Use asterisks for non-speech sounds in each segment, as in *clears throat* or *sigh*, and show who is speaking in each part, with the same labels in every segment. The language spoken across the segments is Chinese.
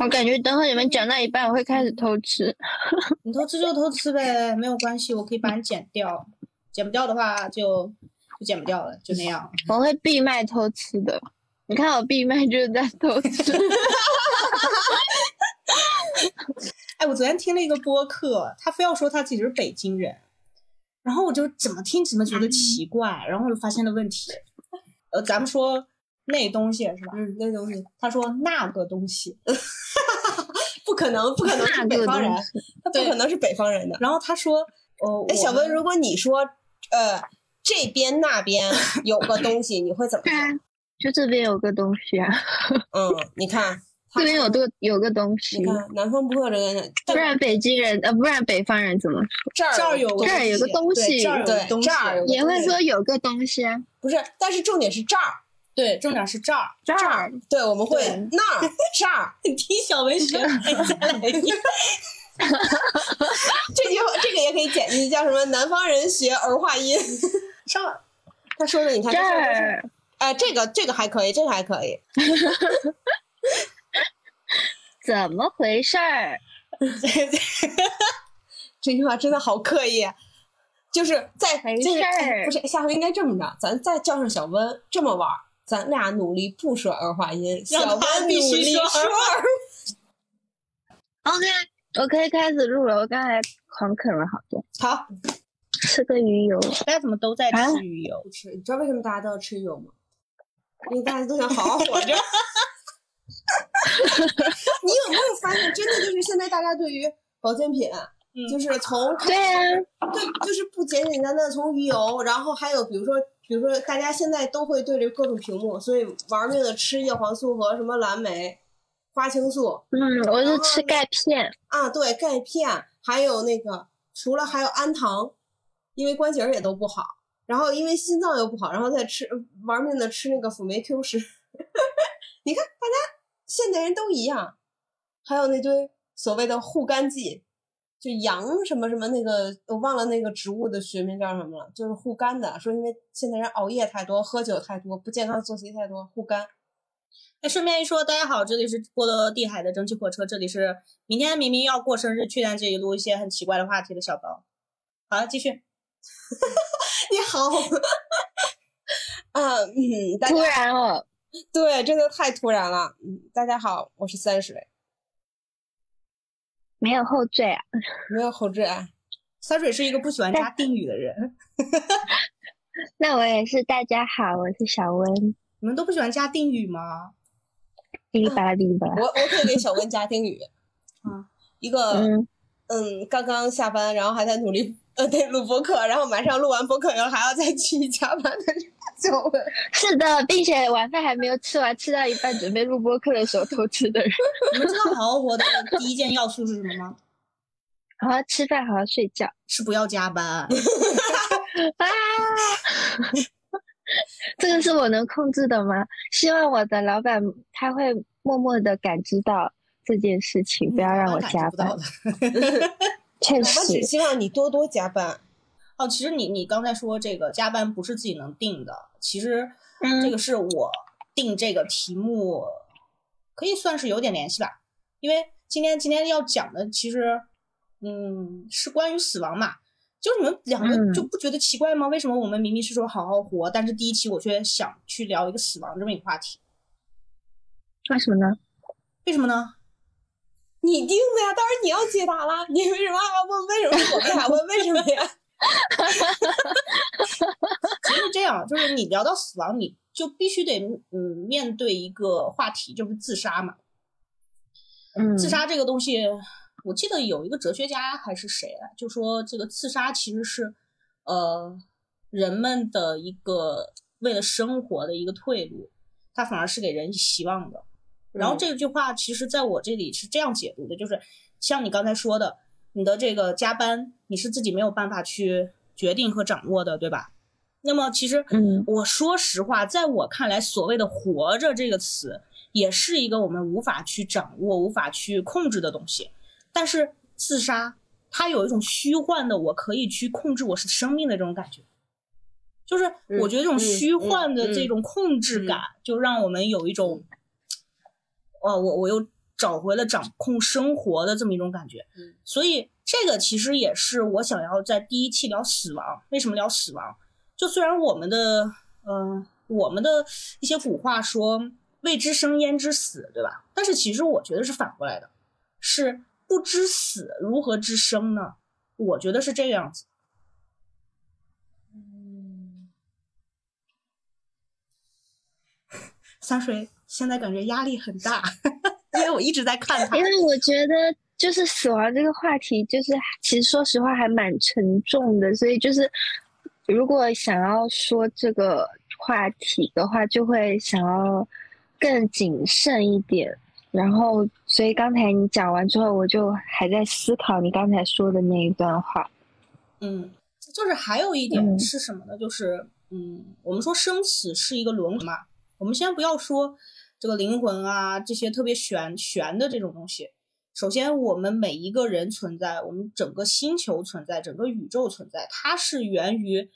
Speaker 1: 我感觉等会你们讲到一半，我会开始偷吃。*laughs*
Speaker 2: 你偷吃就偷吃呗，没有关系，我可以把你剪掉。剪不掉的话就就剪不掉了，就那样。
Speaker 1: 我会闭麦偷吃的。你看我闭麦就是在偷吃。*laughs*
Speaker 2: 哎，我昨天听了一个播客，他非要说他自己是北京人，然后我就怎么听怎么觉得奇怪，然后我就发现了问题。呃，咱们说那东西是吧？
Speaker 3: 嗯，那东西，
Speaker 2: 他说那个东西，*laughs*
Speaker 3: 不可能，不可能是北方人，他不可能是北方人的。
Speaker 2: 然后他说，哦，
Speaker 3: 哎，小温，如果你说，呃，这边那边有个东西，你会怎么说？
Speaker 1: 就这边有个东西啊。
Speaker 3: 嗯，你看。
Speaker 1: 这边有个有个东西，
Speaker 3: 你看南方不会有这个，
Speaker 1: 不然北京人呃，不然北方人怎么说？
Speaker 3: 这儿
Speaker 2: 有
Speaker 1: 这儿有个东西，
Speaker 3: 对，这儿
Speaker 1: 也会说有个东西啊。
Speaker 3: 不是，但是重点是这儿，
Speaker 2: 对，重点是这儿，
Speaker 1: 这儿，
Speaker 3: 对，我们会那儿 *laughs* 这儿。
Speaker 2: 你听小文学，再来一遍。*laughs*
Speaker 3: 这句话这个也可以剪进去，叫什么？南方人学儿化音。
Speaker 2: 这儿，
Speaker 3: 他说的，你看
Speaker 1: 这儿，
Speaker 3: 哎，这个这个还可以，这个还可以。*laughs*
Speaker 1: 怎么回事儿？
Speaker 3: 这句话真的好刻意，就是在
Speaker 1: 事儿
Speaker 3: 不是下回应该这么着，咱再叫上小温这么玩，咱俩努力不说儿化音，小班必须说儿。
Speaker 1: OK，我可以开始录了。我刚才狂啃了好多。
Speaker 3: 好，
Speaker 1: 吃个鱼油。
Speaker 2: 大家怎么都在吃鱼油？
Speaker 3: 吃，你知道为什么大家都要吃鱼油吗？因为大家都想好好活着。*laughs* 你有没有发现，真的就是现在大家对于保健品，就是从
Speaker 1: 对呀，
Speaker 3: 对，就是不简简单单从鱼油，然后还有比如说，比如说大家现在都会对着各种屏幕，所以玩命的吃叶黄素和什么蓝莓、花青素。
Speaker 1: 嗯，我是吃钙片
Speaker 3: 啊，对，钙片，还有那个除了还有氨糖，因为关节也都不好，然后因为心脏又不好，然后再吃玩命的吃那个辅酶 Q 十。*laughs* 你看大家。现代人都一样，还有那堆所谓的护肝剂，就羊什么什么那个，我忘了那个植物的学名叫什么了，就是护肝的。说因为现在人熬夜太多，喝酒太多，不健康作息太多，护肝。
Speaker 2: 那顺便一说，大家好，这里是波罗的海的蒸汽火车，这里是明天明明要过生日，却在这里录一些很奇怪的话题的小刀。好了，继续。*laughs*
Speaker 3: 你好。啊，嗯，
Speaker 1: 突然了。
Speaker 3: 对，真的太突然了。嗯，大家好，我是三水，
Speaker 1: 没有后缀啊，*laughs*
Speaker 3: 没有后缀啊。
Speaker 2: 三水是一个不喜欢加定语的人。*laughs*
Speaker 1: 那我也是，大家好，我是小温。
Speaker 2: 你们都不喜欢加定语吗？
Speaker 1: 哔哩吧啦，哔哩吧啦。
Speaker 3: 我我可以给小温加定语。*laughs*
Speaker 2: 啊，
Speaker 3: 一个嗯，刚刚下班，然后还在努力呃，对，录播课，然后马上录完播课然后还要再继续加班的人。*laughs*
Speaker 1: 是的，并且晚饭还没有吃完，吃到一半准备录播课的时候偷吃的人。*laughs*
Speaker 2: 你们知道好好活的第一件要素是什么吗？*laughs*
Speaker 1: 好好吃饭，好好睡觉，
Speaker 2: 是不要加班。啊，
Speaker 1: 这个是我能控制的吗？希望我的老板他会默默的感知到这件事情，不要让我加班。确实，
Speaker 3: 我只希望你多多加班。
Speaker 2: 哦，其实你你刚才说这个加班不是自己能定的，其实这个是我定这个题目，可以算是有点联系吧。因为今天今天要讲的其实，嗯，是关于死亡嘛。就你们两个就不觉得奇怪吗？为什么我们明明是说好好活，但是第一期我却想去聊一个死亡这么一个话题？
Speaker 1: 为什么呢？
Speaker 2: 为什么呢？
Speaker 3: 你定的呀，当然你要解答啦。你为什么还要问为什么？我还问为什么呀？*laughs*
Speaker 2: 其实是这样，就是你聊到死亡，你就必须得嗯面对一个话题，就是自杀嘛。
Speaker 1: 嗯，
Speaker 2: 自杀这个东西，我记得有一个哲学家还是谁来，就说这个自杀其实是呃人们的一个为了生活的一个退路，它反而是给人以希望的。然后这句话其实在我这里是这样解读的，就是像你刚才说的。你的这个加班，你是自己没有办法去决定和掌握的，对吧？那么其实，
Speaker 1: 嗯，
Speaker 2: 我说实话，在我看来，所谓的“活着”这个词，也是一个我们无法去掌握、无法去控制的东西。但是自杀，它有一种虚幻的，我可以去控制我是生命的这种感觉。就是我觉得这种虚幻的这种控制感，就让我们有一种，哦，我我又。找回了掌控生活的这么一种感觉。
Speaker 3: 嗯，
Speaker 2: 所以这个其实也是我想要在第一期聊死亡。为什么聊死亡？就虽然我们的，嗯，我们的一些古话说“未知生焉知死”，对吧？但是其实我觉得是反过来的，是不知死如何知生呢？我觉得是这个样子。
Speaker 3: 嗯，*laughs*
Speaker 2: 三水现在感觉压力很大，*laughs* 因为我一直在看他。
Speaker 1: 因为我觉得就是死亡这个话题，就是其实说实话还蛮沉重的，所以就是如果想要说这个话题的话，就会想要更谨慎一点。然后，所以刚才你讲完之后，我就还在思考你刚才说的那一段话。
Speaker 2: 嗯，就是还有一点是什么呢？就是嗯，我们说生死是一个轮回嘛。我们先不要说这个灵魂啊这些特别玄玄的这种东西。首先，我们每一个人存在，我们整个星球存在，整个宇宙存在，它是源于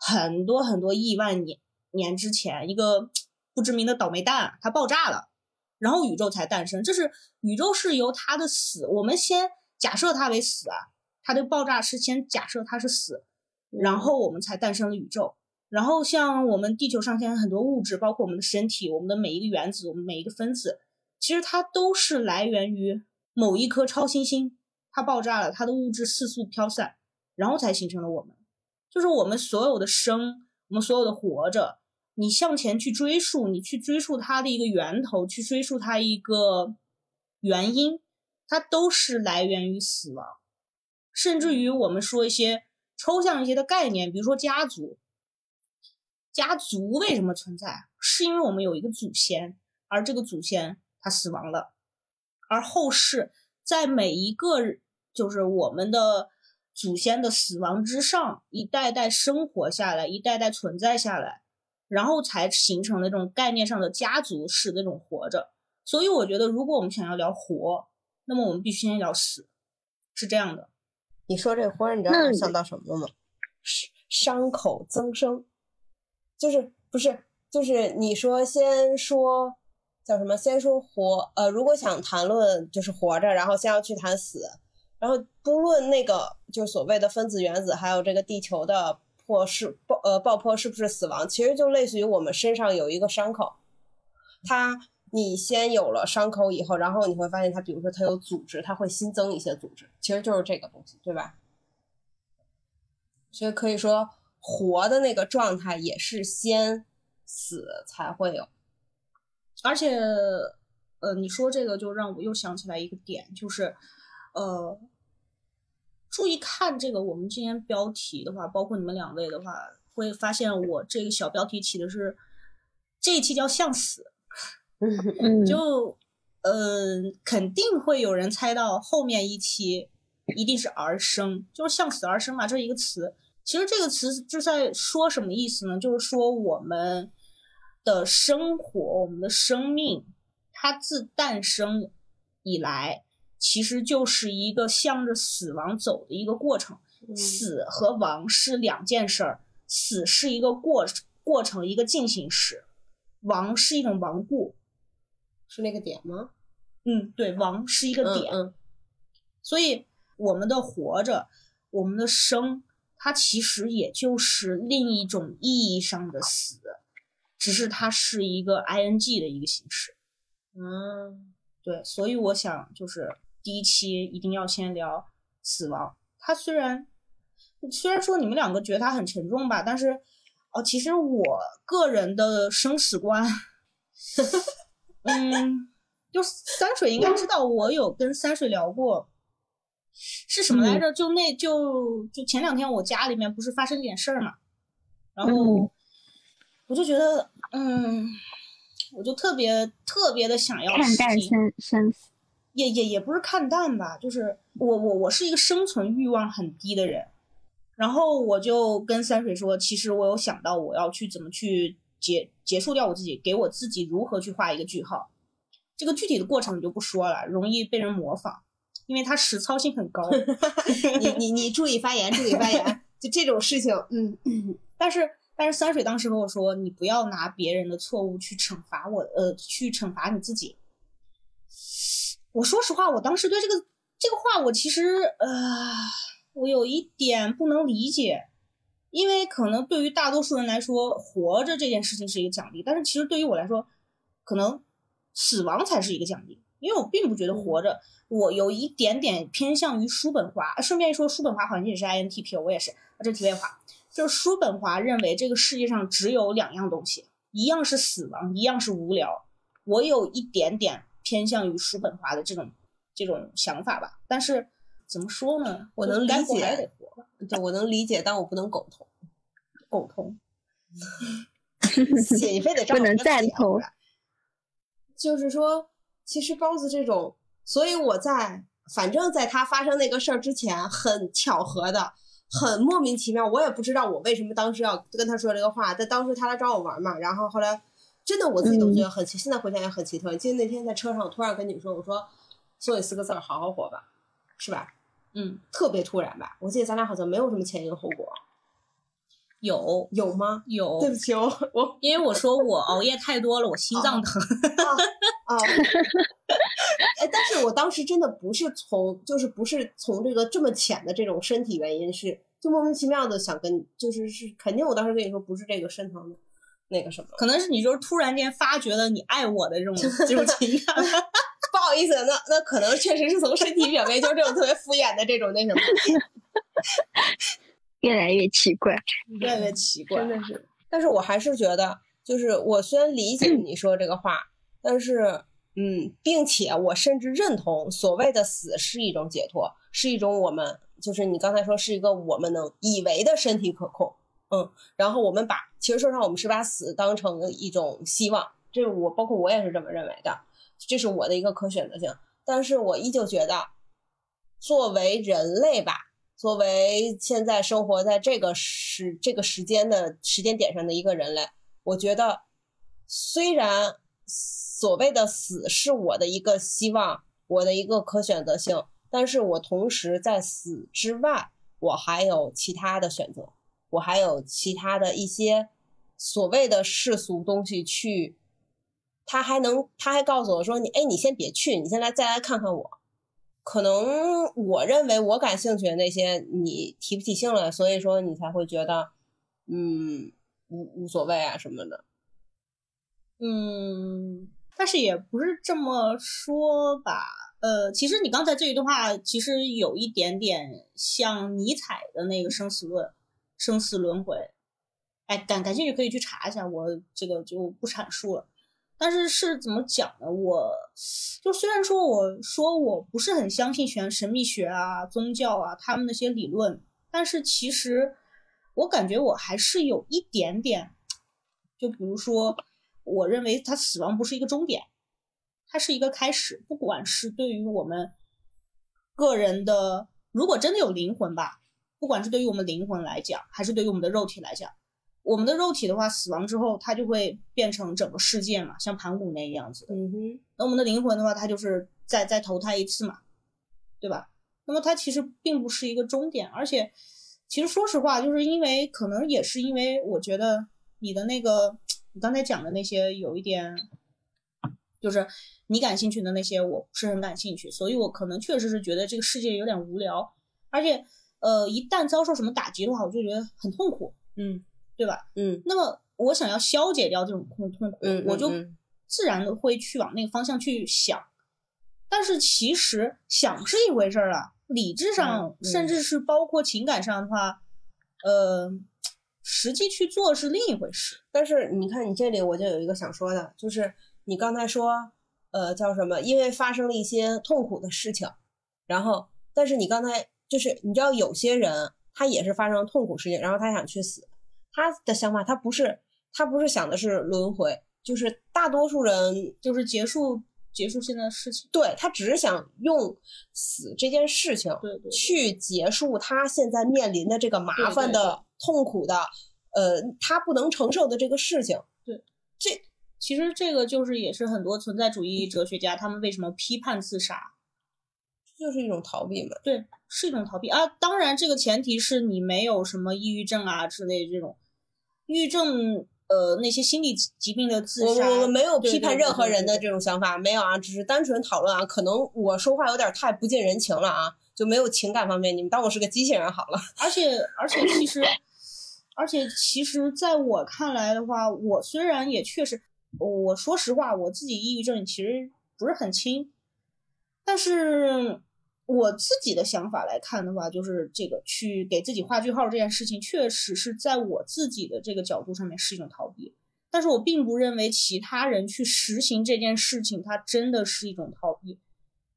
Speaker 2: 很多很多亿万年年之前一个 *tsk* 不知名的倒霉蛋，它爆炸了。然后宇宙才诞生，这是宇宙是由它的死，我们先假设它为死啊，它的爆炸是先假设它是死，然后我们才诞生了宇宙。然后像我们地球上现在很多物质，包括我们的身体，我们的每一个原子，我们每一个分子，其实它都是来源于某一颗超新星，它爆炸了，它的物质四处飘散，然后才形成了我们，就是我们所有的生，我们所有的活着。你向前去追溯，你去追溯它的一个源头，去追溯它一个原因，它都是来源于死亡。甚至于我们说一些抽象一些的概念，比如说家族，家族为什么存在？是因为我们有一个祖先，而这个祖先他死亡了，而后世在每一个就是我们的祖先的死亡之上，一代代生活下来，一代代存在下来。然后才形成了这种概念上的家族式那种活着，所以我觉得，如果我们想要聊活，那么我们必须先聊死，是这样的。
Speaker 3: 你说这活，你知道我想到什么了吗？伤口增生，就是不是就是你说先说叫什么？先说活，呃，如果想谈论就是活着，然后先要去谈死，然后不论那个就是所谓的分子原子，还有这个地球的。破是爆呃爆破是不是死亡？其实就类似于我们身上有一个伤口，它你先有了伤口以后，然后你会发现它，比如说它有组织，它会新增一些组织，其实就是这个东西，对吧？所以可以说活的那个状态也是先死才会有，
Speaker 2: 而且呃，你说这个就让我又想起来一个点，就是呃。注意看这个，我们今天标题的话，包括你们两位的话，会发现我这个小标题起的是这一期叫“向死 *laughs* ”，就嗯，肯定会有人猜到后面一期一定是“而生”，就是“向死而生”嘛，这是一个词。其实这个词就在说什么意思呢？就是说我们的生活，我们的生命，它自诞生以来。其实就是一个向着死亡走的一个过程，死和亡是两件事儿，死是一个过过程，一个进行时，亡是一种亡故，
Speaker 3: 是那个点吗？
Speaker 2: 嗯，对，亡是一个点，所以我们的活着，我们的生，它其实也就是另一种意义上的死，只是它是一个 ing 的一个形式。
Speaker 3: 嗯，
Speaker 2: 对，所以我想就是。第一期一定要先聊死亡。它虽然虽然说你们两个觉得它很沉重吧，但是哦，其实我个人的生死观，嗯，就三水应该知道，我有跟三水聊过，是什么来着？就那就就前两天我家里面不是发生点事儿嘛，然后我就觉得，嗯，我就特别特别的想要
Speaker 1: 看淡生生死。
Speaker 2: 也也也不是看淡吧，就是我我我是一个生存欲望很低的人，然后我就跟三水说，其实我有想到我要去怎么去结结束掉我自己，给我自己如何去画一个句号，这个具体的过程就不说了，容易被人模仿，因为他实操性很高。*laughs*
Speaker 3: 你你你注意发言，注意发言，*laughs* 就这种事情，嗯，
Speaker 2: 但是但是三水当时和我说，你不要拿别人的错误去惩罚我，呃，去惩罚你自己。我说实话，我当时对这个这个话，我其实呃，我有一点不能理解，因为可能对于大多数人来说，活着这件事情是一个奖励，但是其实对于我来说，可能死亡才是一个奖励，因为我并不觉得活着，我有一点点偏向于叔本华。顺便一说，叔本华好像也是 INTP，我也是，这题外话。就是叔本华认为这个世界上只有两样东西，一样是死亡，一样是无聊。我有一点点偏向于叔本华的这种这种想法吧。但是怎么说呢？
Speaker 3: 我能理
Speaker 2: 解，
Speaker 3: 对，我能理解，但我不能苟同。
Speaker 2: 苟同，
Speaker 3: 你非得
Speaker 1: 不能赞同。
Speaker 3: 就是说，其实包子这种，所以我在反正在他发生那个事儿之前，很巧合的。很莫名其妙，我也不知道我为什么当时要跟他说这个话。但当时他来找我玩嘛，然后后来真的我自己都觉得很奇，现在回想也很奇特。记得那天在车上，我突然跟你说，我说说你四个字儿，好好活吧，是吧？
Speaker 2: 嗯，
Speaker 3: 特别突然吧？我记得咱俩好像没有什么前因后果。
Speaker 2: 有
Speaker 3: 有吗？
Speaker 2: 有。
Speaker 3: 对不起，我我
Speaker 2: 因为我说我 *laughs* 熬夜太多了，我心脏疼。
Speaker 3: 啊。*laughs* 哎，但是我当时真的不是从，就是不是从这个这么浅的这种身体原因，是就莫名其妙的想跟，就是是肯定我当时跟你说不是这个深层的那个什么，
Speaker 2: 可能是你就是突然间发觉了你爱我的这种 *laughs* 这种情感。*laughs*
Speaker 3: 不好意思，那那可能确实是从身体表面，就是这种特别敷衍的这种那什么。*laughs*
Speaker 1: 越来越奇怪，
Speaker 2: 越来越奇怪，
Speaker 3: 真的是。但是我还是觉得，就是我虽然理解你说这个话，但是。嗯，并且我甚至认同所谓的死是一种解脱，是一种我们就是你刚才说是一个我们能以为的身体可控。嗯，然后我们把其实说上我们是把死当成一种希望，这我包括我也是这么认为的，这是我的一个可选择性。但是我依旧觉得，作为人类吧，作为现在生活在这个时这个时间的时间点上的一个人类，我觉得虽然。所谓的死是我的一个希望，我的一个可选择性，但是我同时在死之外，我还有其他的选择，我还有其他的一些所谓的世俗东西去，他还能，他还告诉我说，你，哎，你先别去，你先来再来看看我，可能我认为我感兴趣的那些，你提不起兴来，所以说你才会觉得，嗯，无无所谓啊什么的，
Speaker 2: 嗯。但是也不是这么说吧，呃，其实你刚才这一段话其实有一点点像尼采的那个生死论、生死轮回，哎，感感兴趣可以去查一下，我这个就不阐述了。但是是怎么讲呢？我就虽然说我说我不是很相信玄神秘学啊、宗教啊他们那些理论，但是其实我感觉我还是有一点点，就比如说。我认为他死亡不是一个终点，它是一个开始。不管是对于我们个人的，如果真的有灵魂吧，不管是对于我们灵魂来讲，还是对于我们的肉体来讲，我们的肉体的话，死亡之后它就会变成整个世界嘛，像盘古那样子。
Speaker 3: 嗯哼。
Speaker 2: 那我们的灵魂的话，它就是再再投胎一次嘛，对吧？那么它其实并不是一个终点，而且其实说实话，就是因为可能也是因为我觉得你的那个。你刚才讲的那些有一点，就是你感兴趣的那些，我不是很感兴趣，所以我可能确实是觉得这个世界有点无聊，而且，呃，一旦遭受什么打击的话，我就觉得很痛苦，
Speaker 3: 嗯，
Speaker 2: 对吧？
Speaker 3: 嗯，
Speaker 2: 那么我想要消解掉这种痛痛苦，我就自然的会去往那个方向去想，但是其实想是一回事儿啊，理智上甚至是包括情感上的话，呃。实际去做是另一回事，
Speaker 3: 但是你看，你这里我就有一个想说的，就是你刚才说，呃，叫什么？因为发生了一些痛苦的事情，然后，但是你刚才就是，你知道，有些人他也是发生痛苦事情，然后他想去死，他的想法他不是，他不是想的是轮回，就是大多数人
Speaker 2: 就是结束结束现在的事情，
Speaker 3: 对他只是想用死这件事情，
Speaker 2: 对对，
Speaker 3: 去结束他现在面临的这个麻烦的。痛苦的，呃，他不能承受的这个事情，
Speaker 2: 对，
Speaker 3: 这
Speaker 2: 其实这个就是也是很多存在主义哲学家他们为什么批判自杀，
Speaker 3: 这就是一种逃避嘛，
Speaker 2: 对，是一种逃避啊。当然，这个前提是你没有什么抑郁症啊之类的这种，抑郁症呃那些心理疾病的自杀。
Speaker 3: 我我没有批判任何人的这种想法，没有啊，只是单纯讨论啊。可能我说话有点太不近人情了啊，就没有情感方面，你们当我是个机器人好了。
Speaker 2: 而且而且其实，而且其实在我看来的话，我虽然也确实，我说实话，我自己抑郁症其实不是很轻，但是我自己的想法来看的话，就是这个去给自己画句号这件事情，确实是在我自己的这个角度上面是一种逃避。但是我并不认为其他人去实行这件事情，它真的是一种逃避，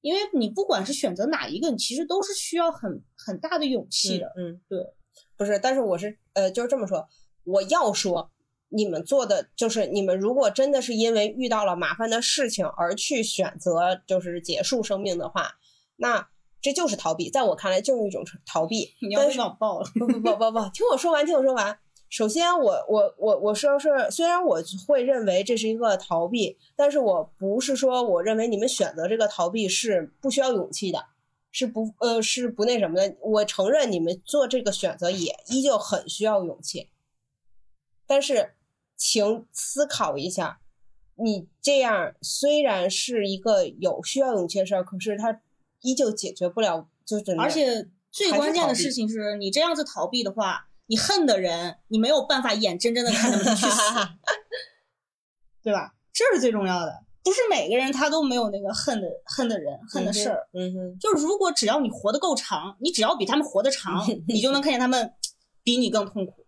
Speaker 2: 因为你不管是选择哪一个，你其实都是需要很很大的勇气的。
Speaker 3: 嗯，
Speaker 2: 对，
Speaker 3: 不是，但是我是呃，就是这么说，我要说。你们做的就是，你们如果真的是因为遇到了麻烦的事情而去选择就是结束生命的话，那这就是逃避，在我看来就是一种逃避。
Speaker 2: 你要被网暴了。
Speaker 3: 不不不不不，听我说完，听我说完。首先我，我我我说是，虽然我会认为这是一个逃避，但是我不是说我认为你们选择这个逃避是不需要勇气的，是不呃是不那什么的。我承认你们做这个选择也依旧很需要勇气，但是请思考一下，你这样虽然是一个有需要勇气的事儿，可是它依旧解决不了，就真的
Speaker 2: 而且最关键的事情是你这样子逃避的话，你恨的人，你没有办法眼睁睁的看他们去死，*laughs* 对吧？这是最重要的。不是每个人他都没有那个恨的恨的人、恨的事儿。
Speaker 3: 嗯哼，
Speaker 2: 就如果只要你活得够长，你只要比他们活得长，*laughs* 你就能看见他们比你更痛苦。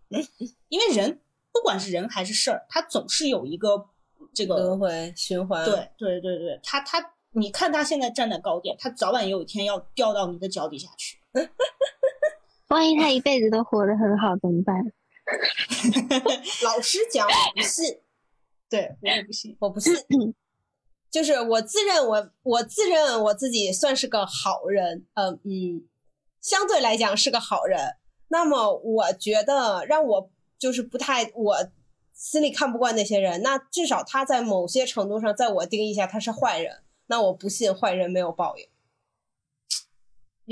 Speaker 2: 因为人不管是人还是事儿，他总是有一个这个
Speaker 3: 轮回循环，
Speaker 2: 对对对对，他他，你看他现在站在高点，他早晚有一天要掉到你的脚底下去。*laughs*
Speaker 1: 万一他一辈子都活得很好怎么办？*laughs*
Speaker 3: 老实讲，我不信，
Speaker 2: 对我也不信。
Speaker 3: 我不信。就是我自认我我自认我自己算是个好人，嗯嗯，相对来讲是个好人。那么我觉得让我就是不太我心里看不惯那些人，那至少他在某些程度上，在我定义下他是坏人。那我不信坏人没有报应。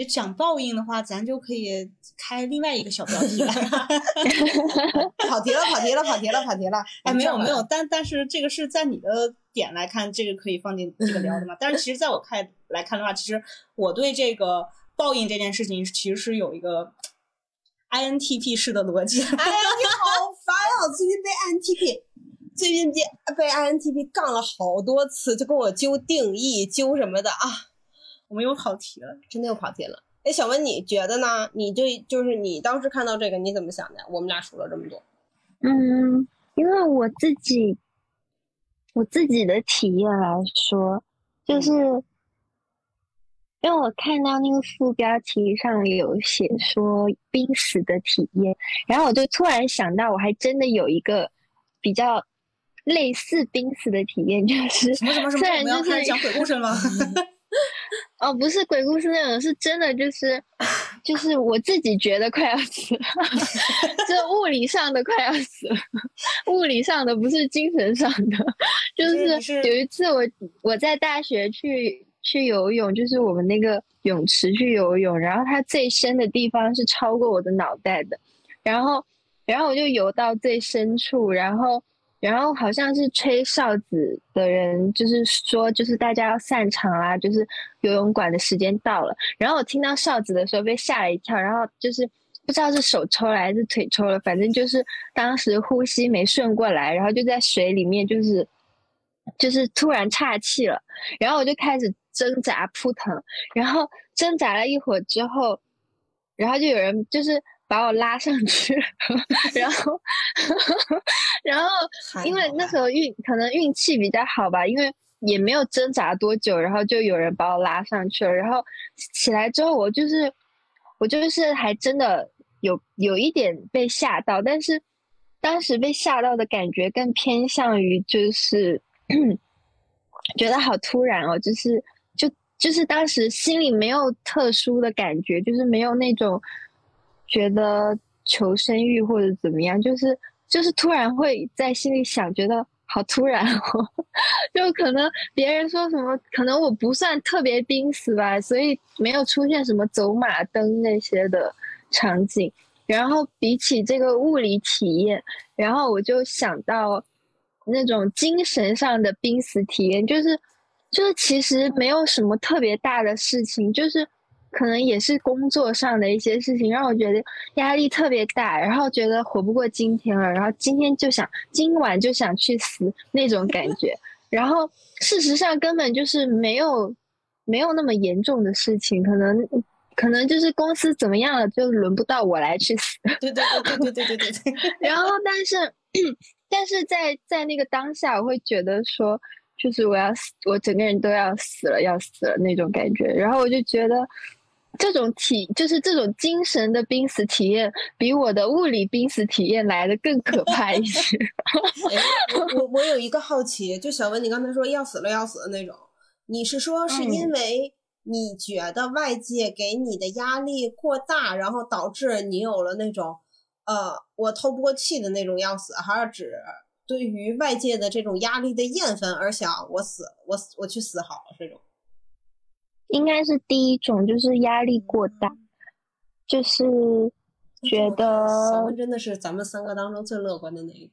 Speaker 2: 你讲报应的话，咱就可以开另外一个小标题了。*laughs*
Speaker 3: 跑题了，跑题了，跑题了，跑题了。
Speaker 2: 哎，没有没有，但但是这个是在你的点来看，这个可以放进这个聊的嘛？*laughs* 但是其实在我看来看的话，其实我对这个报应这件事情，其实是有一个 INTP 式的逻辑。
Speaker 3: 哎呀，*laughs* 你好烦啊！最近被 INTP，最近被被 INTP 杠了好多次，就跟我揪定义、揪什么的啊。
Speaker 2: 我们又跑题了，
Speaker 3: 真的又跑题了。哎，小文，你觉得呢？你对就是你当时看到这个，你怎么想的？我们俩说了这么多，
Speaker 1: 嗯，因为我自己我自己的体验来说，就是因为我看到那个副标题上有写说濒死的体验，然后我就突然想到，我还真的有一个比较类似濒死的体验，就是
Speaker 2: 什么什么什么？
Speaker 1: 虽然
Speaker 2: 我们要
Speaker 1: 就是
Speaker 2: 开始讲鬼故事了吗？*laughs* *laughs* *laughs*
Speaker 1: 哦，不是鬼故事那种，是真的，就是 *laughs* 就是我自己觉得快要死了，就物理上的快要死了，物理上的不是精神上的。就
Speaker 2: 是
Speaker 1: 有一次我我在大学去去游泳，就是我们那个泳池去游泳，然后它最深的地方是超过我的脑袋的，然后然后我就游到最深处，然后。然后好像是吹哨子的人，就是说，就是大家要散场啦，就是游泳馆的时间到了。然后我听到哨子的时候被吓了一跳，然后就是不知道是手抽了还是腿抽了，反正就是当时呼吸没顺过来，然后就在水里面就是就是突然岔气了，然后我就开始挣扎扑腾，然后挣扎了一会儿之后，然后就有人就是。把我拉上去，然后，*laughs* 然后，因为那时候运可能运气比较好吧，因为也没有挣扎多久，然后就有人把我拉上去了。然后起来之后，我就是我就是还真的有有一点被吓到，但是当时被吓到的感觉更偏向于就是 *clears throat* 觉得好突然哦，就是就就是当时心里没有特殊的感觉，就是没有那种。觉得求生欲或者怎么样，就是就是突然会在心里想，觉得好突然哦，*laughs* 就可能别人说什么，可能我不算特别濒死吧，所以没有出现什么走马灯那些的场景。然后比起这个物理体验，然后我就想到那种精神上的濒死体验，就是就是其实没有什么特别大的事情，就是可能也是工作上的一些事情，让我觉得压力特别大，然后觉得活不过今天了，然后今天就想今晚就想去死那种感觉，然后事实上根本就是没有没有那么严重的事情，可能。可能就是公司怎么样了，就轮不到我来去死。
Speaker 2: 对对对对对对对对。*laughs*
Speaker 1: 然后，但是，*clears throat* 但是在在那个当下，我会觉得说，就是我要死，我整个人都要死了，要死了那种感觉。然后我就觉得，这种体，就是这种精神的濒死体验，比我的物理濒死体验来的更可怕一些。
Speaker 3: 我我我有一个好奇，就小文，你刚才说要死了要死的那种，你是说是因为？你觉得外界给你的压力过大，然后导致你有了那种，呃，我透不过气的那种要死，还是指对于外界的这种压力的厌烦而想我死，我死我去死好了这种？
Speaker 1: 应该是第一种，就是压力过大，就是觉得
Speaker 3: 小文真的是咱们三个当中最乐观的那一个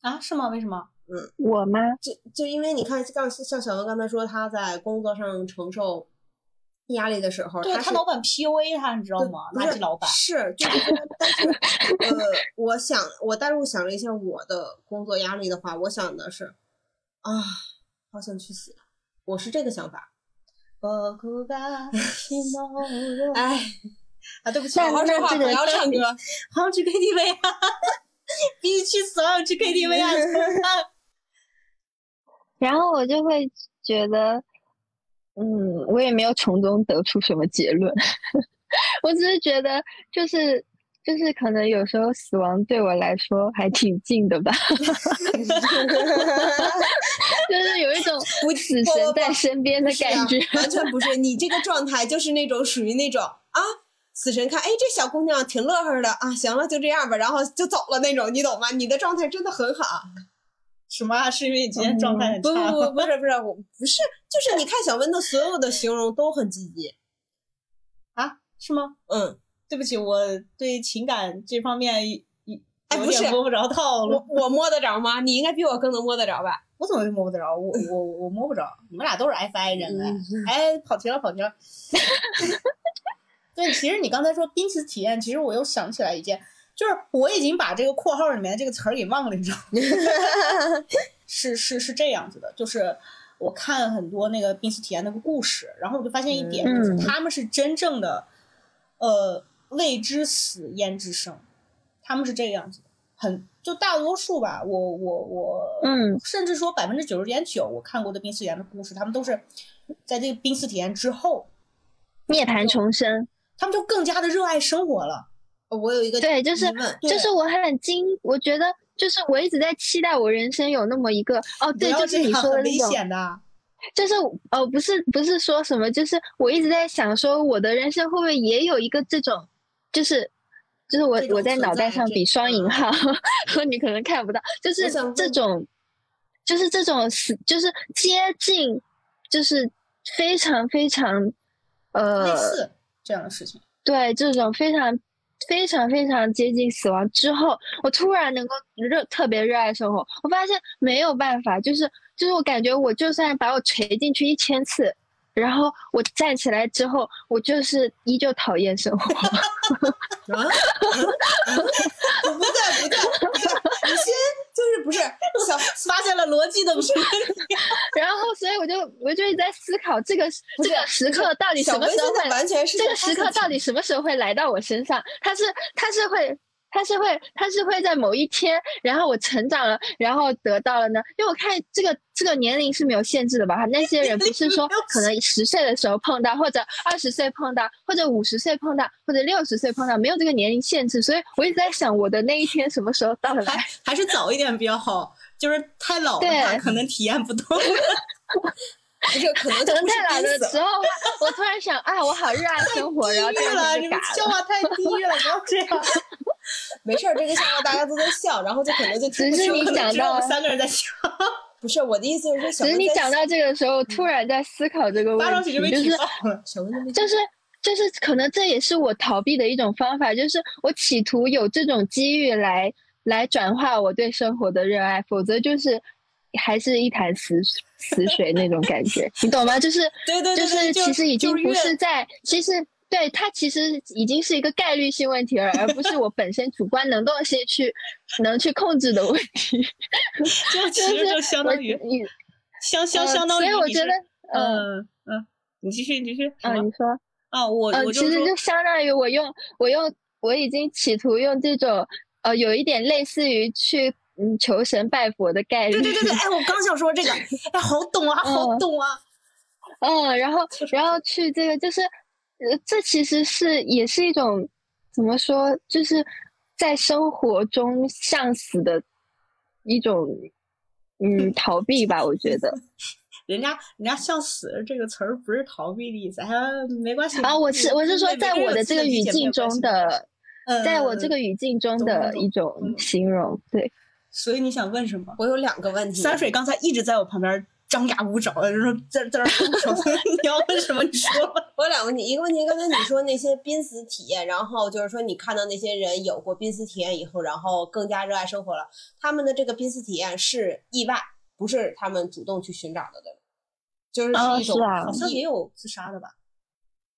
Speaker 2: 啊？是吗？为什么？
Speaker 3: 嗯，
Speaker 1: 我吗？
Speaker 3: 就就因为你看，像像小文刚才说，他在工作上承受。压力的时候，
Speaker 2: 对他老板 PUA 他，你知道吗？垃圾老板
Speaker 3: 是，就是说，但是呃，我想我代入想了一下我的工作压力的话，我想的是啊，好想去死，我是这个想法。*laughs* 哎，啊，对不起，好好说话，不要唱歌，*laughs*
Speaker 2: 好想去 KTV 啊，*laughs* 必须去死，我想去 KTV 啊！
Speaker 1: 然后我就会觉得。嗯，我也没有从中得出什么结论，我只是觉得，就是就是可能有时候死亡对我来说还挺近的吧，*laughs* 就是有一种
Speaker 3: 不
Speaker 1: 死神在身边的感觉，
Speaker 3: 完全不是。你这个状态就是那种属于那种啊，死神看，哎，这小姑娘挺乐呵的啊，行了，就这样吧，然后就走了那种，你懂吗？你的状态真的很好。
Speaker 2: 什么？是因为你今天状态很
Speaker 3: 差？不不不，不是不是，我不是，就是你看小温的所有的形容都很积极，
Speaker 2: 啊？是吗？
Speaker 3: 嗯，
Speaker 2: 对不起，我对情感这方面一
Speaker 3: 有点
Speaker 2: 摸不着套
Speaker 3: 路。我我摸得着吗？你应该比我更能摸得着吧？
Speaker 2: 我怎么就摸不着？我我我摸不着。你们俩都是 FI 人哎，哎，跑题了跑题了。*laughs* 对，其实你刚才说濒死体验，其实我又想起来一件。就是我已经把这个括号里面这个词儿给忘了，你知道吗？*laughs* 是是是这样子的，就是我看很多那个濒死体验那个故事，然后我就发现一点，就是他们是真正的，呃，未知死焉知生，他们是这个样子的，很就大多数吧，我我我，
Speaker 1: 嗯，
Speaker 2: 甚至说百分之九十点九，我看过的濒死体验的故事，他们都是在这个濒死体验之后
Speaker 1: 涅槃重生，
Speaker 2: 他们就更加的热爱生活了。
Speaker 3: 我有一个
Speaker 1: 对，就是就是我很惊，我觉得就是我一直在期待我人生有那么一个哦，对，就是你说的那种，就是哦，不是不是说什么，就是我一直在想说我的人生会不会也有一个这种，就是就是我我在脑袋上比双引号，你可能看不到，就是这种，就是这种是就是接近，就是非常非常呃
Speaker 2: 类似这样的事情，
Speaker 1: 对这种非常。非常非常接近死亡之后，我突然能够热特别热爱生活。我发现没有办法，就是就是我感觉我就算把我锤进去一千次，然后我站起来之后，我就是依旧讨厌生活。*laughs*
Speaker 3: 啊？不对不对，你先就是不是想
Speaker 2: 发现了逻辑的不是，*laughs*
Speaker 1: 然后所以我就我就一直在思考这个这个时刻到底什么时候会
Speaker 3: 完全是
Speaker 1: 这个时刻到底什么时候会来到我身上？他是他是会。他是会，他是会在某一天，然后我成长了，然后得到了呢？因为我看这个这个年龄是没有限制的吧？那些人不是说 *laughs* 可能十岁的时候碰到，或者二十岁碰到，或者五十岁碰到，或者六十岁碰到，没有这个年龄限制。所以我一直在想，我的那一天什么时候到来？
Speaker 2: 还是早一点比较好？就是太老的话，可能体验不到。*laughs*
Speaker 3: 不是，可能可
Speaker 1: 能太老的时候，我突然想，啊，我好热爱生活，然后这
Speaker 2: 了，你们笑话太低了，不要这样。
Speaker 3: 没事儿，这个笑话大家都在笑，然后就可能就
Speaker 1: 只是你讲到
Speaker 2: 三个人在笑，*laughs*
Speaker 3: 不是我的意思是说，
Speaker 1: 只是你讲到这个时候，突然在思考这个问题，就是就是就是可能这也是我逃避的一种方法，就是我企图有这种机遇来来转化我对生活的热爱，否则就是还是一潭死死水那种感觉，你懂吗？就是 *laughs*
Speaker 2: 对对对，
Speaker 1: 就是其实已经不是在，其实对它其实已经是一个概率性问题了，而不是我本身主观能动性去能去控制的问题。*laughs*
Speaker 2: 就其实就相当于
Speaker 1: 你
Speaker 2: 相相相当于，
Speaker 1: 所以我觉得，
Speaker 2: 嗯嗯，你继续你继续，
Speaker 1: 啊，你说
Speaker 2: 啊，我我
Speaker 1: 其实就相当于我用我用我已经企图用这种呃有一点类似于去。嗯，求神拜佛的概率。
Speaker 2: 对对对对，哎，我刚想说这个，*laughs* 哎，好懂啊，好懂啊。
Speaker 1: 嗯，然后然后去这个，就是呃，这其实是也是一种怎么说，就是在生活中向死的一种嗯逃避吧，我觉得。*laughs*
Speaker 2: 人家人家向死这个词儿不是逃避的意思，还没关系。
Speaker 1: 啊，我是我是说，在我的这个语境中的，在我这个语境中的一种形容，对。
Speaker 2: 所以你想问什么？
Speaker 3: 我有两个问题。
Speaker 2: 三水刚才一直在我旁边张牙舞爪的，就说在在那 *laughs* 说，你要问什么？你说。
Speaker 3: 我有两个问题，一个问题，刚才你说那些濒死体验，然后就是说你看到那些人有过濒死体验以后，然后更加热爱生活了。他们的这个濒死体验是意外，不是他们主动去寻找的，对就是是一种，
Speaker 2: 好像也有自杀的吧？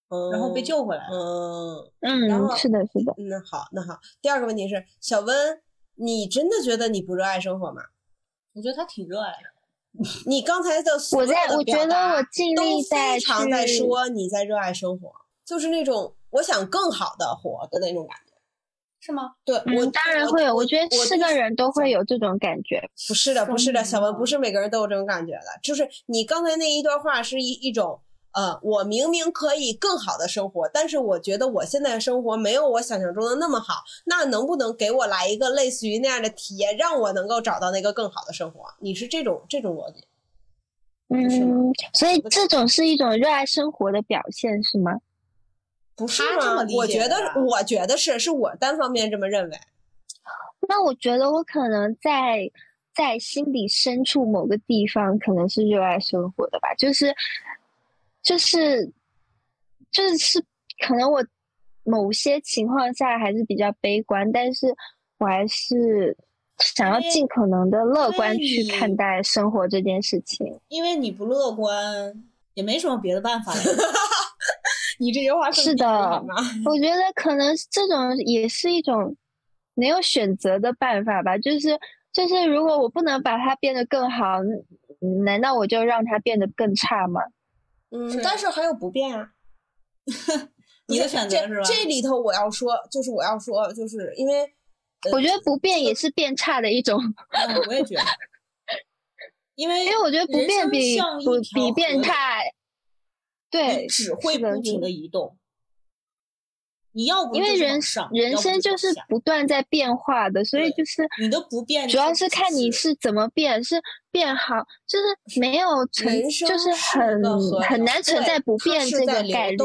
Speaker 2: 嗯，然后被救回来。
Speaker 3: 嗯
Speaker 1: 嗯，是的，是的。
Speaker 3: 那好，那好。第二个问题是，小温。你真的觉得你不热爱生活吗？
Speaker 2: 我觉得他挺热爱的。*laughs*
Speaker 3: 你刚才的所有的
Speaker 1: 表达都
Speaker 3: 非常在说你在热爱生活，就是那种我想更好的活的那种感觉，
Speaker 2: 是吗？
Speaker 3: 对，我
Speaker 1: 当然会有。我觉得是个人都会有这种感觉。
Speaker 3: 不是的，不是的，小文不是每个人都有这种感觉的。就是你刚才那一段话是一一种。呃，我明明可以更好的生活，但是我觉得我现在的生活没有我想象中的那么好。那能不能给我来一个类似于那样的体验，让我能够找到那个更好的生活？你是这种这种逻辑？
Speaker 1: 嗯，所以这种是一种热爱生活的表现，是吗？
Speaker 3: 不是吗？我觉得，我觉得是，是我单方面这么认为。
Speaker 1: 那我觉得我可能在在心底深处某个地方，可能是热爱生活的吧，就是。就是，就是可能我某些情况下还是比较悲观，但是我还是想要尽可能的乐观去看待生活这件事情。
Speaker 2: 因为你不乐观，也没什么别的办法。*laughs*
Speaker 3: 你这句话
Speaker 1: 是的，我觉得可能这种也是一种没有选择的办法吧。就是就是，如果我不能把它变得更好，难道我就让它变得更差吗？
Speaker 3: 嗯，但是还有不变啊。*laughs*
Speaker 2: 你的选择是吧？
Speaker 3: 这里头我要说，就是我要说，就是因为
Speaker 1: 我觉得不变也是变差的一种。
Speaker 2: 嗯我也觉得，*laughs* 因为
Speaker 1: 因为我觉得不变比不比变态，对，
Speaker 2: 只会不停的移动。你要不
Speaker 1: 因为人人生就是不断在变化的，所以就是
Speaker 2: 你的不变，
Speaker 1: 主要是看你是怎么变，是变好，就是没有 *laughs* 存，就是很很难存在不变这个概率。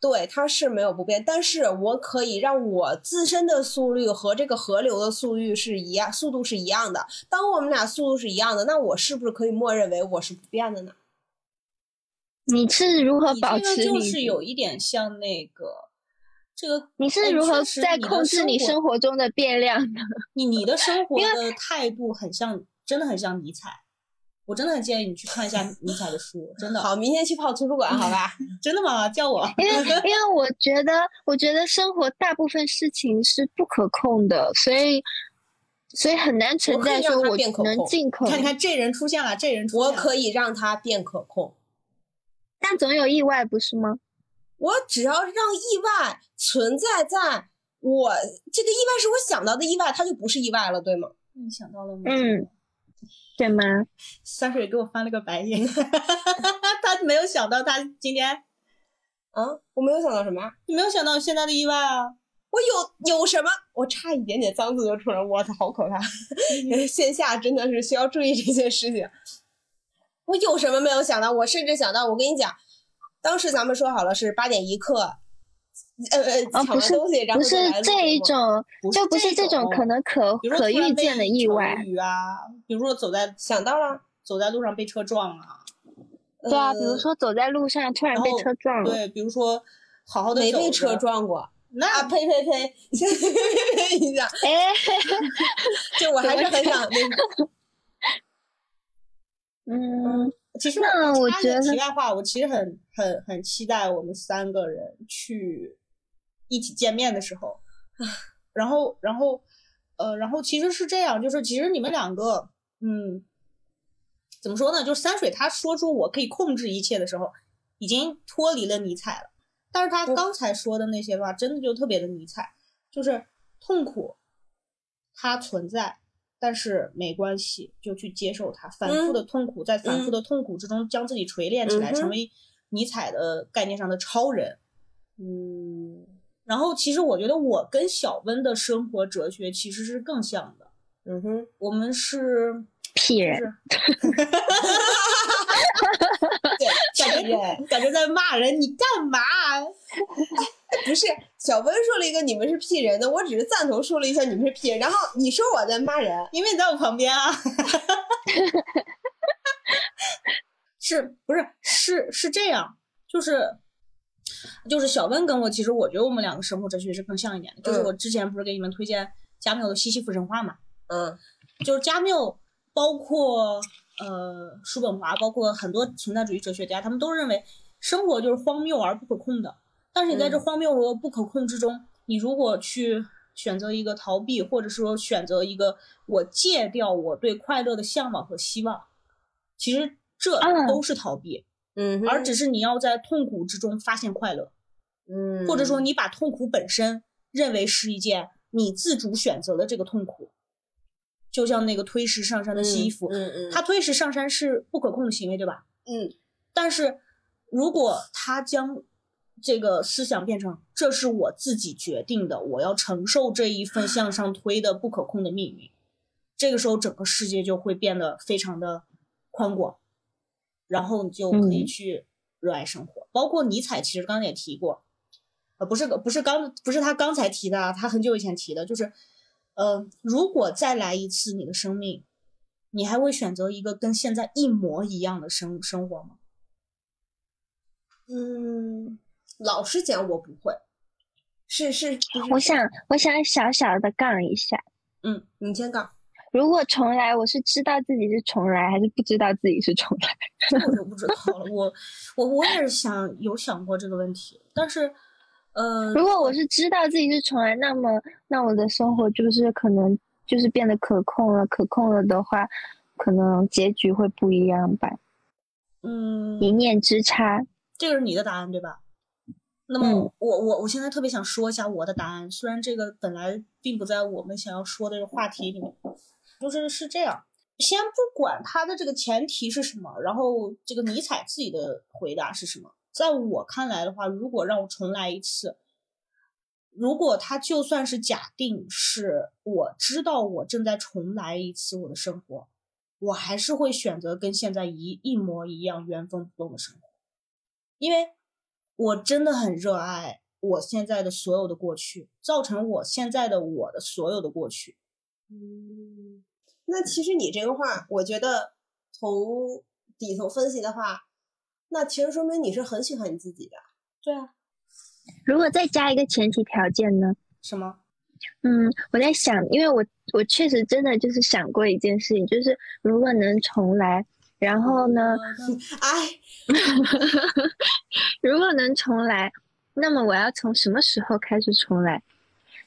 Speaker 3: 对，它是没有不变，但是我可以让我自身的速率和这个河流的速率是一样，速度是一样的。当我们俩速度是一样的，那我是不是可以默认为我是不变的呢？
Speaker 1: 你是如何保持？
Speaker 2: 就是有一点像那个。这个
Speaker 1: 你是如何在控制你生活中的变量的？*laughs*
Speaker 2: 你你的生活的态度很像，真的很像尼采。我真的很建议你去看一下尼采的书，真的。
Speaker 3: 好，明天去泡图书馆，好吧？*laughs*
Speaker 2: 真的吗？叫我。
Speaker 1: 因为因为我觉得，我觉得生活大部分事情是不可控的，所以所以很难存在说我能尽可。
Speaker 2: 看看这人出现了，这人出
Speaker 3: 现我可以让他变可控，*laughs*
Speaker 1: 但总有意外，不是吗？
Speaker 3: 我只要让意外存在在我这个意外是我想到的意外，它就不是意外了，对吗？
Speaker 2: 你想到了吗？
Speaker 1: 嗯，对吗？
Speaker 2: 三水给我翻了个白眼，*laughs* 他没有想到他今天，
Speaker 3: 啊，我没有想到什么？
Speaker 2: 你没有想到现在的意外啊？
Speaker 3: 我有有什么？我差一点点脏字就出来，我操，好可怕！*laughs* 线下真的是需要注意这些事情。我有什么没有想到？我甚至想到，我跟你讲。当时咱们说好了是八点一刻，呃呃，抢完东西然后
Speaker 1: 不是这一种，就不是这种可能可可预见的意外
Speaker 2: 啊，比如说走在
Speaker 3: 想到了，
Speaker 2: 走在路上被车撞了，
Speaker 1: 对啊，比如说走在路上突然被车撞了，
Speaker 2: 对，比如说好好的
Speaker 3: 没被车撞过。
Speaker 2: 那
Speaker 3: 啊呸呸呸！先呸呸呸一下，
Speaker 1: 哎，*laughs*
Speaker 3: 就我还是很想 *laughs* 那个。
Speaker 1: 嗯，
Speaker 2: 其实
Speaker 1: 那我觉得
Speaker 2: 题外话，我其实很很很期待我们三个人去一起见面的时候，然后然后呃然后其实是这样，就是其实你们两个嗯怎么说呢？就是三水他说出我可以控制一切的时候，已经脱离了尼采了。但是他刚才说的那些话，真的就特别的尼采，就是痛苦它存在，但是没关系，就去接受它。反复的痛苦，在反复的痛苦之中，将自己锤炼起来，成为尼采的概念上的超人。
Speaker 3: 嗯
Speaker 2: 然后，其实我觉得我跟小温的生活哲学其实是更像的。
Speaker 3: 嗯哼，
Speaker 2: 我们是
Speaker 1: 屁人，
Speaker 2: 是感觉感觉在骂人，你干嘛？*laughs*
Speaker 3: 不是小温说了一个你们是屁人的，我只是赞同说了一下你们是屁人，然后你说我在骂人，
Speaker 2: 因为你在我旁边啊。*laughs* 是不是是是这样？就是就是小温跟我，其实我觉得我们两个生活哲学是更像一点的。就是
Speaker 3: 嗯
Speaker 2: 我之前不是给你们推荐加缪的《西西弗神话》嘛？
Speaker 3: 嗯
Speaker 2: 就是加缪，包括呃叔本华，包括很多存在主义哲学家，他们都认为生活就是荒谬而不可控的。但是你在这
Speaker 3: 嗯。
Speaker 2: 荒谬和不可控之中，你如果去选择一个逃避，或者说选择一个我戒掉我对快乐的向往和希望，其实这
Speaker 1: 嗯。
Speaker 2: 都是逃避，
Speaker 3: 嗯，
Speaker 2: 而只是你要在痛苦之中发现快乐，
Speaker 3: 嗯，
Speaker 2: 或者说你把痛苦本身认为是一件你自主选择的这个痛苦，就像那个推石上山的西服，
Speaker 3: 嗯嗯，
Speaker 2: 他推石上山是不可控的行为，对吧？
Speaker 3: 嗯
Speaker 2: 但是如果他将这个思想变成这是我自己决定的，我要承受这一份向上 *laughs* 推的不可控的命运，这个时候整个世界就会变得非常的宽广，然后你就可以
Speaker 1: 嗯
Speaker 2: 去热爱生活。包括尼采，其实刚才也提过，呃，不是不是刚不是他刚才提的啊，他很久以前提的，就是，呃，如果再来一次你的生命，你还会选择一个跟现在一模一样的生生活吗？
Speaker 3: 嗯，老实讲我不会，是是，
Speaker 1: 我想，我想小小的杠一下，嗯
Speaker 3: 你先杠，
Speaker 1: 如果重来，我是知道自己是重来，还是不知道自己是重来？
Speaker 2: 这我就不知道了。我我我也是想有想过这个问题，但是，呃，
Speaker 1: 如果我是知道自己是重来，那么那我的生活就是可能就是变得可控了。可控了的话，可能结局会不一样吧，
Speaker 2: 嗯，
Speaker 1: 一念之差。
Speaker 2: 这个是你的答案对吧？那么
Speaker 1: 嗯
Speaker 2: 我我我现在特别想说一下我的答案，虽然这个本来并不在我们想要说的这个话题里面，就是是这样。先不管他的这个前提是什么，然后这个尼采自己的回答是什么，在我看来的话，如果让我重来一次，如果他就算是假定是我知道我正在重来一次我的生活，我还是会选择跟现在一一模一样原封不动的生活。因为我真的很热爱我现在的所有的过去，造成我现在的我的所有的过去。
Speaker 3: 嗯，那其实你这个话，我觉得从底层分析的话，那其实说明你是很喜欢你自己的。
Speaker 2: 对啊，
Speaker 1: 如果再加一个前提条件呢？
Speaker 2: 什么？
Speaker 1: 嗯，我在想，因为我我确实真的就是想过一件事情，就是如果能重来，然后呢，*laughs*
Speaker 3: 哎，*laughs*
Speaker 1: 如果能重来，那么我要从什么时候开始重来？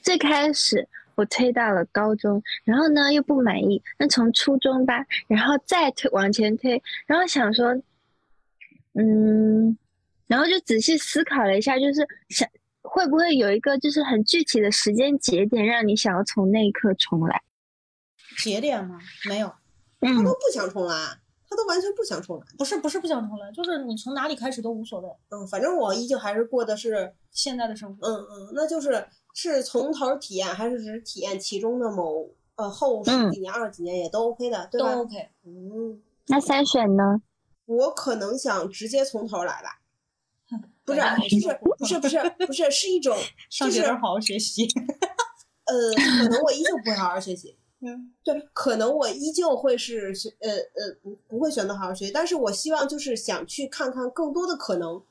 Speaker 1: 最开始我推到了高中，然后呢又不满意，那从初中吧，然后再推往前推，然后想说，嗯，然后就仔细思考了一下，就是想会不会有一个就是很具体的时间节点，让你想要从那一刻重来？
Speaker 2: 节点吗？没有，
Speaker 1: 嗯
Speaker 3: 他都不想重来，他都完全不想重来。
Speaker 2: 不是不是不想重来，就是你从哪里开始都无所谓。
Speaker 3: 嗯，反正我依旧还是过的是，
Speaker 2: 现在的生活，
Speaker 3: 嗯嗯，那就是是从头体验，还是只是体验其中的某呃后十
Speaker 1: 嗯
Speaker 3: 几年、二十几年也都 OK 的，对吧？
Speaker 2: 都 OK。
Speaker 3: 嗯，
Speaker 1: 那筛选呢？
Speaker 3: 我可能想直接从头来吧。*laughs* 不是不是不是不是不是 *laughs* 是一种 *laughs* 就是
Speaker 2: 上学好好学习。
Speaker 3: 呃，可能我依旧不会好好学习。
Speaker 2: 嗯，
Speaker 3: 对，可能我依旧会是学呃呃不不会选择好好学习，但是我希望就是想去看看更多的可能，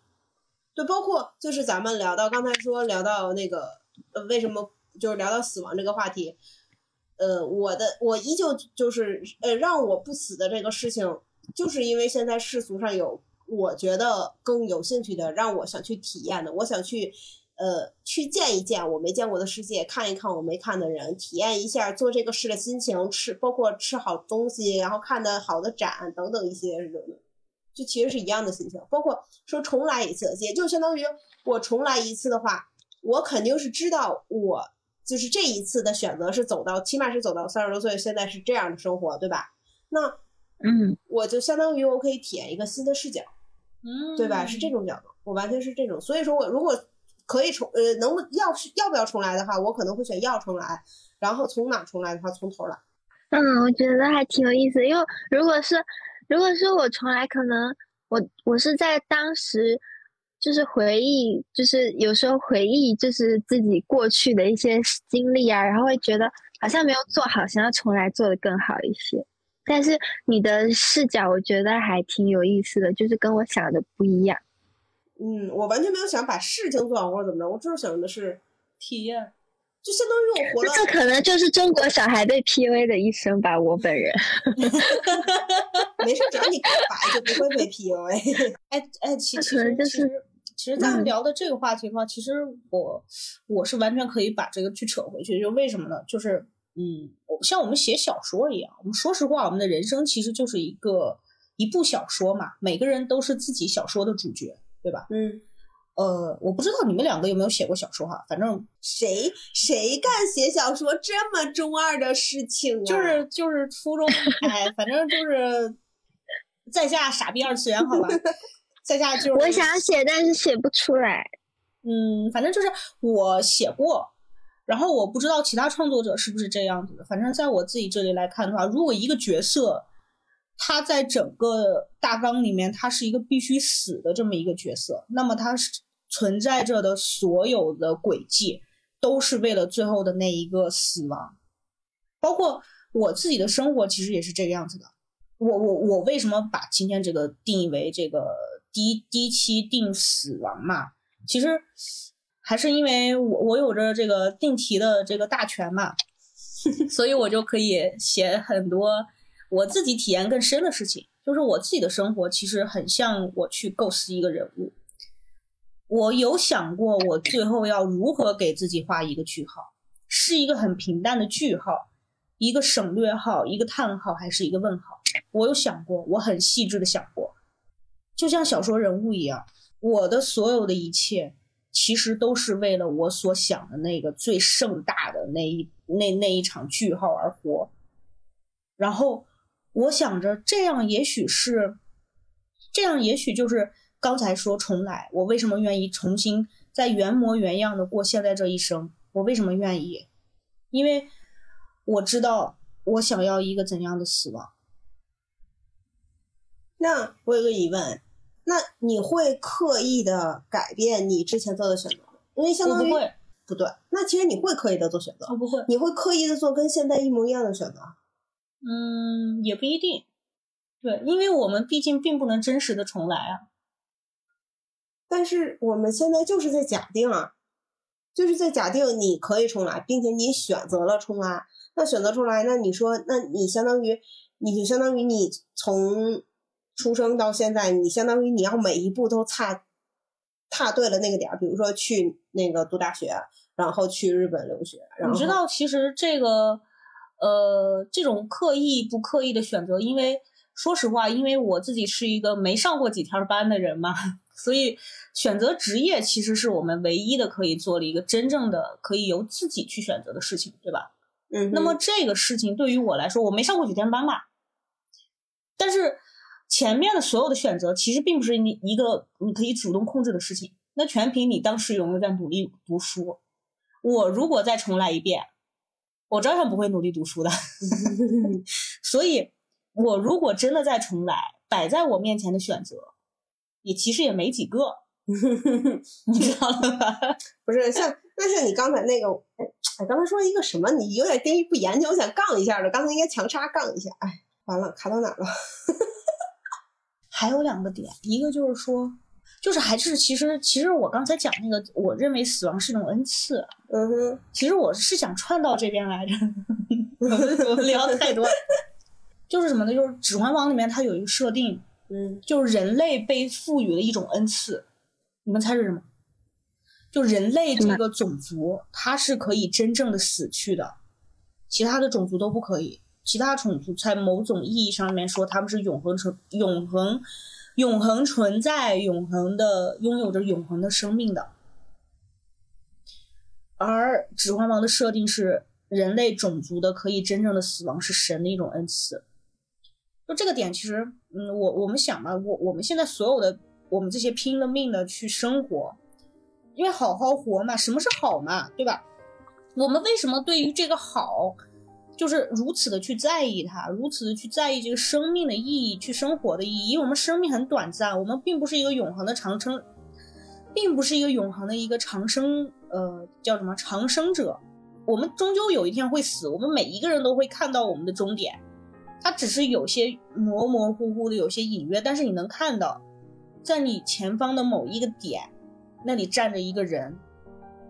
Speaker 3: 对，包括就是咱们聊到刚才说聊到那个呃，为什么就是聊到死亡这个话题，呃，我的我依旧就是呃，让我不死的这个事情，就是因为现在世俗上有我觉得更有兴趣的，让我想去体验的，我想去呃去见一见我没见过的世界，看一看我没看的人，体验一下做这个事的心情，吃包括吃好东西，然后看的好的展等等一些这种的。就其实是一样的心情，包括说重来一次，也就相当于我重来一次的话，我肯定是知道我就是这一次的选择是走到，起码是走到三十多岁，现在是这样的生活，对吧？那
Speaker 1: 嗯，
Speaker 3: 我就相当于我可以体验一个新的视角，
Speaker 2: 嗯，
Speaker 3: 对吧？是这种角度，我完全是这种。所以说我如果可以重呃，能要是要不要重来的话，我可能会选要重来，然后从哪重来的话，从头来。
Speaker 1: 嗯，我觉得还挺有意思，因为如果是。如果是我重来，可能我我是在当时，就是回忆，就是有时候回忆，就是自己过去的一些经历啊，然后会觉得好像没有做好，想要重来做的更好一些。但是你的视角，我觉得还挺有意思的，就是跟我想的不一样。
Speaker 3: 嗯，我完全没有想把事情做好或者怎么着，我就是想的是
Speaker 2: 体验。
Speaker 3: 就相当于我活了，
Speaker 1: 这可能就是中国小孩被 PUA 的一生吧。我本人 *laughs* *laughs*
Speaker 3: 没事，只要你够白，就不会被 PUA。*laughs*
Speaker 2: 哎哎，其实其实其实咱们聊的这个话题的话，其实我我是完全可以把这个去扯回去。就为什么呢？就是嗯，像我们写小说一样，我们说实话，我们的人生其实就是一个一部小说嘛。每个人都是自己小说的主角，对吧？
Speaker 3: 嗯。
Speaker 2: 呃，我不知道你们两个有没有写过小说哈，反正
Speaker 3: 谁谁干写小说这么中二的事情啊？
Speaker 2: 就是就是初中，哎，反正就是在下傻逼二次元，好吧，在下就是
Speaker 1: 我想写，但是写不出来。
Speaker 2: 嗯，反正就是我写过，然后我不知道其他创作者是不是这样子的。反正在我自己这里来看的话，如果一个角色。他在整个大纲里面，他是一个必须死的这么一个角色。那么他是存在着的所有的轨迹，都是为了最后的那一个死亡。包括我自己的生活，其实也是这个样子的。我我我为什么把今天这个定义为这个第第七定死亡嘛？其实还是因为我我有着这个定题的这个大权嘛，*laughs* 所以我就可以写很多。我自己体验更深的事情，就是我自己的生活其实很像我去构思一个人物。我有想过，我最后要如何给自己画一个句号，是一个很平淡的句号，一个省略号，一个叹号，还是一个问号？我有想过，我很细致的想过，就像小说人物一样，我的所有的一切其实都是为了我所想的那个最盛大的那一那那一场句号而活，然后。我想着这样也许是，这样也许就是刚才说重来。我为什么愿意重新再原模原样的过现在这一生？我为什么愿意？因为我知道我想要一个怎样的死亡。
Speaker 3: 那我有个疑问，那你会刻意的改变你之前做的选择吗？因为相当于不对。那其实你会刻意的做选择？
Speaker 2: 我不会。
Speaker 3: 你会刻意的做跟现在一模一样的选择？
Speaker 2: 嗯，也不一定，对，因为我们毕竟并不能真实的重来啊。
Speaker 3: 但是我们现在就是在假定啊，就是在假定你可以重来，并且你选择了重来。那选择重来，那你说，那你相当于，你就相当于你从出生到现在，你相当于你要每一步都踏踏对了那个点儿。比如说去那个读大学，然后去日本留学。
Speaker 2: 你知道，其实这个。呃，这种刻意不刻意的选择，因为说实话，因为我自己是一个没上过几天班的人嘛，*laughs* 所以选择职业其实是我们唯一的可以做了一个真正的可以由自己去选择的事情，对吧？
Speaker 3: 嗯。
Speaker 2: 那么这个事情对于我来说，我没上过几天班嘛，但是前面的所有的选择其实并不是你一个你可以主动控制的事情，那全凭你当时有没有在努力读书。我如果再重来一遍。我照样不会努力读书的，*laughs* 所以，我如果真的再重来，摆在我面前的选择，也其实也没几个，你知道了吧？*laughs*
Speaker 3: 不是像那像你刚才那个，哎，刚才说一个什么？你有点定义不严谨，我想杠一下的。刚才应该强插杠一下，哎，完了，卡到哪了？
Speaker 2: 还有两个点，一个就是说，就是还是其实其实我刚才讲那个，我认为死亡是一种恩赐。
Speaker 3: 嗯哼，
Speaker 2: 其实我是想串到这边来着，*laughs* 我们聊的太多。就是什么呢？就是《指环王》里面它有一个设定，
Speaker 3: 嗯，
Speaker 2: 就是人类被赋予了一种恩赐，你们猜是什么？就人类这个种族，它是可以真正的死去的，其他的种族都不可以。其他种族在某种意义上面说，他们是永恒存、永恒、永恒存在、永恒的拥有着永恒的生命的。而《指环王》的设定是，人类种族的可以真正的死亡是神的一种恩赐。就这个点，其实，嗯，我我们想嘛，我我们现在所有的我们这些拼了命的去生活。因为好好活嘛，什么是好嘛，对吧？我们为什么对于这个好，就是如此的去在意它，如此的去在意这个生命的意义，去生活的意义？因为我们生命很短暂，我们并不是一个永恒的长生，并不是一个永恒的一个长生，呃，叫什么长生者？我们终究有一天会死，我们每一个人都会看到我们的终点，它只是有些模模糊糊的，有些隐约，但是你能看到，在你前方的某一个点。那里站着一个人，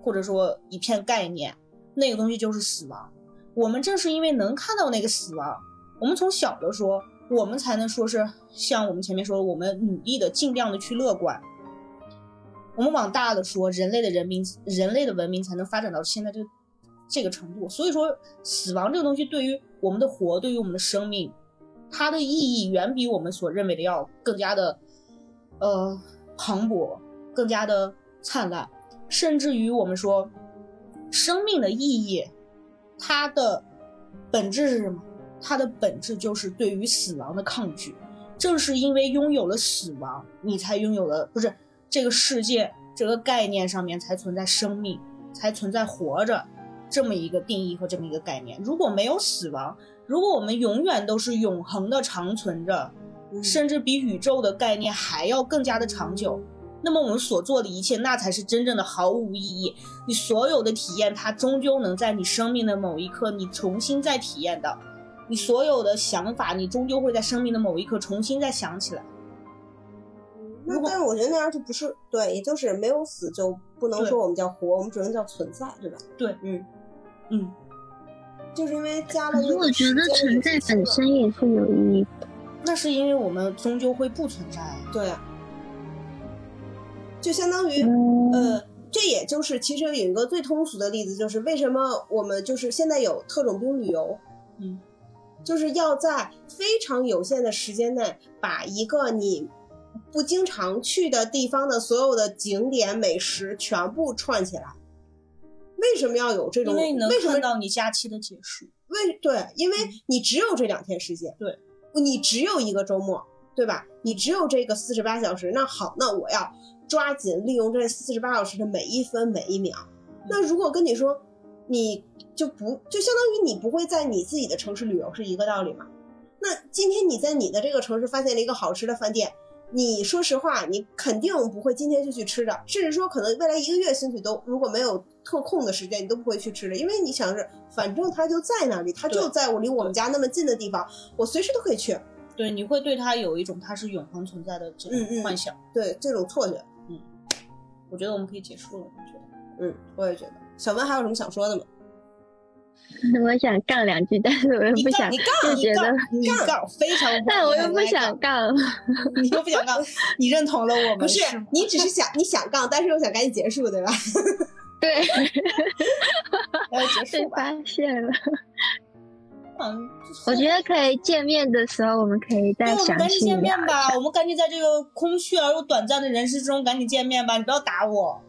Speaker 2: 或者说一片概念，那个东西就是死亡。我们正是因为能看到那个死亡，我们从小的说，我们才能说是像我们前面说，我们努力的尽量的去乐观。我们往大的说，人类的人民，人类的文明才能发展到现在这这个程度。所以说，死亡这个东西对于我们的活，对于我们的生命，它的意义远比我们所认为的要更加的，呃，磅礴，更加的。灿烂，甚至于我们说，生命的意义，它的本质是什么？它的本质就是对于死亡的抗拒。正是因为拥有了死亡，你才拥有了，不是这个世界这个概念上面才存在生命，才存在活着这么一个定义和这么一个概念。如果没有死亡，如果我们永远都是永恒的长存着，甚至比宇宙的概念还要更加的长久。那么我们所做的一切，那才是真正的毫无意义。你所有的体验，它终究能在你生命的某一刻，你重新再体验到。你所有的想法，你终究会在生命的某一刻重新再想起来。
Speaker 3: 那但是我觉得那样就不是对，也就是没有死就不能说我们叫活，我们只能叫存在，对吧？
Speaker 2: 对，
Speaker 3: 嗯
Speaker 2: 嗯，
Speaker 3: 就是因为加了。可
Speaker 1: 是我觉得存在本身也是有意义的。
Speaker 2: 那是因为我们终究会不存在。
Speaker 3: 对。就相当于，呃，这也就是其实有一个最通俗的例子，就是为什么我们就是现在有特种兵旅游，
Speaker 2: 嗯，
Speaker 3: 就是要在非常有限的时间内把一个你不经常去的地方的所有的景点美食全部串起来。为什么要有这种？
Speaker 2: 因为能
Speaker 3: 看
Speaker 2: 到你假期的结束。
Speaker 3: 为对，因为你只有这两天时间，
Speaker 2: 对，
Speaker 3: 你只有一个周末，对吧？你只有这个四十八小时。那好，那我要。抓紧利用这四十八小时的每一分每一秒。那如果跟你说，你就不就相当于你不会在你自己的城市旅游是一个道理吗？那今天你在你的这个城市发现了一个好吃的饭店，你说实话，你肯定不会今天就去吃的，甚至说可能未来一个月兴许都如果没有特空的时间，你都不会去吃的，因为你想是反正它就在那里，它就在我离我们家那么近的地方，我随时都可以去。
Speaker 2: 对，你会对它有一种它是永恒存在的这种幻想，
Speaker 3: 对这种错觉。
Speaker 2: 我觉得我们可以结束了，我觉得？
Speaker 3: 嗯，我也觉得。小文还有什么想说的吗？*laughs*
Speaker 1: 我想杠两句，但是我又不想，
Speaker 2: 杠
Speaker 1: 你杠
Speaker 2: 你杠非常，
Speaker 1: 但我又不想杠，*laughs*
Speaker 2: 你又不想杠，你认同了我们？
Speaker 3: 不是，你只是想你想杠，但是又想赶紧结束，对吧？*laughs*
Speaker 1: 对，
Speaker 2: 结束
Speaker 1: 吧。被发现了。
Speaker 2: 嗯，
Speaker 1: 我觉得可以见面的时候，我们可以再详细
Speaker 2: 赶紧见面吧，我们赶紧在这个空虚而又短暂的人世中赶紧见面吧，你不要打我。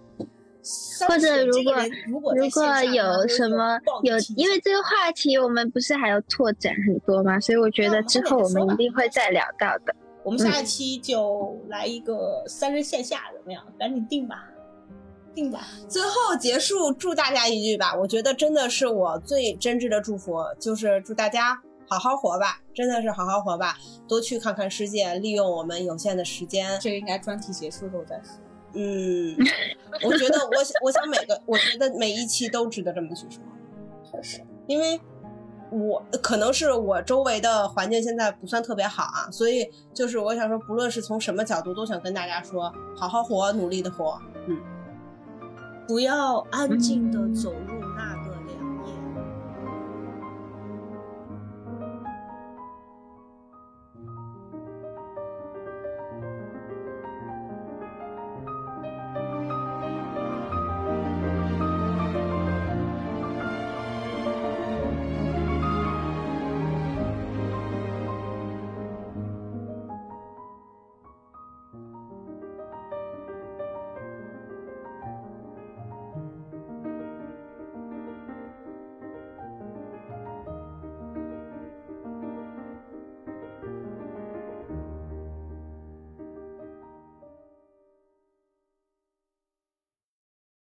Speaker 1: 或者如果
Speaker 2: 如果
Speaker 1: 如果有什么有，因为这个话题我们不是还要拓展很多吗？所以我觉得之后我们一定会再聊到的。
Speaker 2: 我们下一期就来一个三人线下，怎么样？赶紧定吧。定吧，
Speaker 3: 最后结束，祝大家一句吧。我觉得真的是我最真挚的祝福，就是祝大家好好活吧，真的是好好活吧，多去看看世界，利用我们有限的时间。
Speaker 2: 这个应该专题结束后再说。
Speaker 3: 嗯，我觉得我我想每个，我觉得每一期都值得这么去说。
Speaker 2: 确实，
Speaker 3: 因为我可能是我周围的环境现在不算特别好啊，所以就是我想说，不论是从什么角度，都想跟大家说，好好活，努力的活，嗯，
Speaker 2: 不要安静的走路。